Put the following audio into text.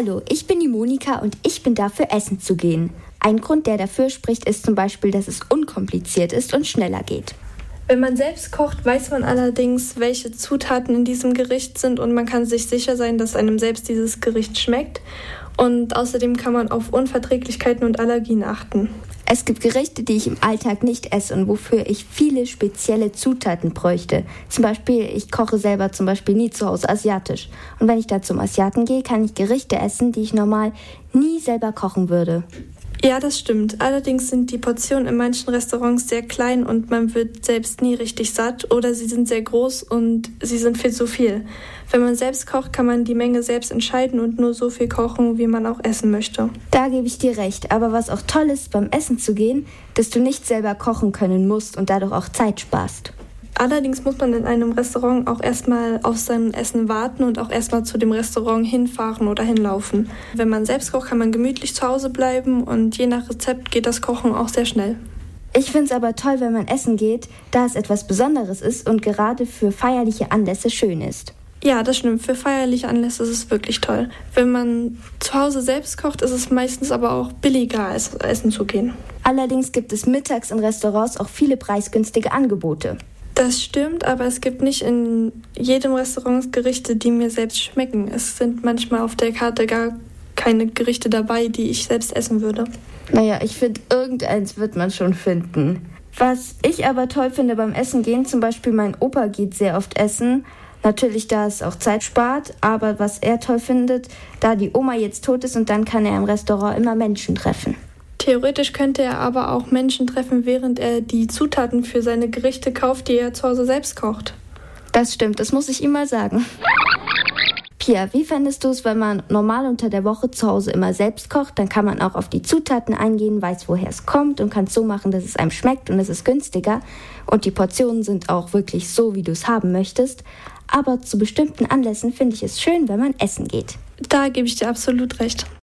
Hallo, ich bin die Monika und ich bin dafür, essen zu gehen. Ein Grund, der dafür spricht, ist zum Beispiel, dass es unkompliziert ist und schneller geht. Wenn man selbst kocht, weiß man allerdings, welche Zutaten in diesem Gericht sind und man kann sich sicher sein, dass einem selbst dieses Gericht schmeckt. Und außerdem kann man auf Unverträglichkeiten und Allergien achten. Es gibt Gerichte, die ich im Alltag nicht esse und wofür ich viele spezielle Zutaten bräuchte. Zum Beispiel, ich koche selber zum Beispiel nie zu Hause asiatisch. Und wenn ich da zum Asiaten gehe, kann ich Gerichte essen, die ich normal nie selber kochen würde. Ja, das stimmt. Allerdings sind die Portionen in manchen Restaurants sehr klein und man wird selbst nie richtig satt oder sie sind sehr groß und sie sind viel zu viel. Wenn man selbst kocht, kann man die Menge selbst entscheiden und nur so viel kochen, wie man auch essen möchte. Da gebe ich dir recht. Aber was auch toll ist, beim Essen zu gehen, dass du nicht selber kochen können musst und dadurch auch Zeit sparst. Allerdings muss man in einem Restaurant auch erstmal auf sein Essen warten und auch erstmal zu dem Restaurant hinfahren oder hinlaufen. Wenn man selbst kocht, kann man gemütlich zu Hause bleiben und je nach Rezept geht das Kochen auch sehr schnell. Ich finde es aber toll, wenn man essen geht, da es etwas Besonderes ist und gerade für feierliche Anlässe schön ist. Ja, das stimmt. Für feierliche Anlässe ist es wirklich toll. Wenn man zu Hause selbst kocht, ist es meistens aber auch billiger, als essen zu gehen. Allerdings gibt es mittags in Restaurants auch viele preisgünstige Angebote. Das stimmt, aber es gibt nicht in jedem Restaurant Gerichte, die mir selbst schmecken. Es sind manchmal auf der Karte gar keine Gerichte dabei, die ich selbst essen würde. Naja, ich finde, irgendeins wird man schon finden. Was ich aber toll finde beim Essen gehen, zum Beispiel mein Opa geht sehr oft essen. Natürlich, da es auch Zeit spart, aber was er toll findet, da die Oma jetzt tot ist und dann kann er im Restaurant immer Menschen treffen. Theoretisch könnte er aber auch Menschen treffen, während er die Zutaten für seine Gerichte kauft, die er zu Hause selbst kocht. Das stimmt, das muss ich ihm mal sagen. Pia, wie fändest du es, wenn man normal unter der Woche zu Hause immer selbst kocht? Dann kann man auch auf die Zutaten eingehen, weiß, woher es kommt und kann es so machen, dass es einem schmeckt und es ist günstiger. Und die Portionen sind auch wirklich so, wie du es haben möchtest. Aber zu bestimmten Anlässen finde ich es schön, wenn man essen geht. Da gebe ich dir absolut recht.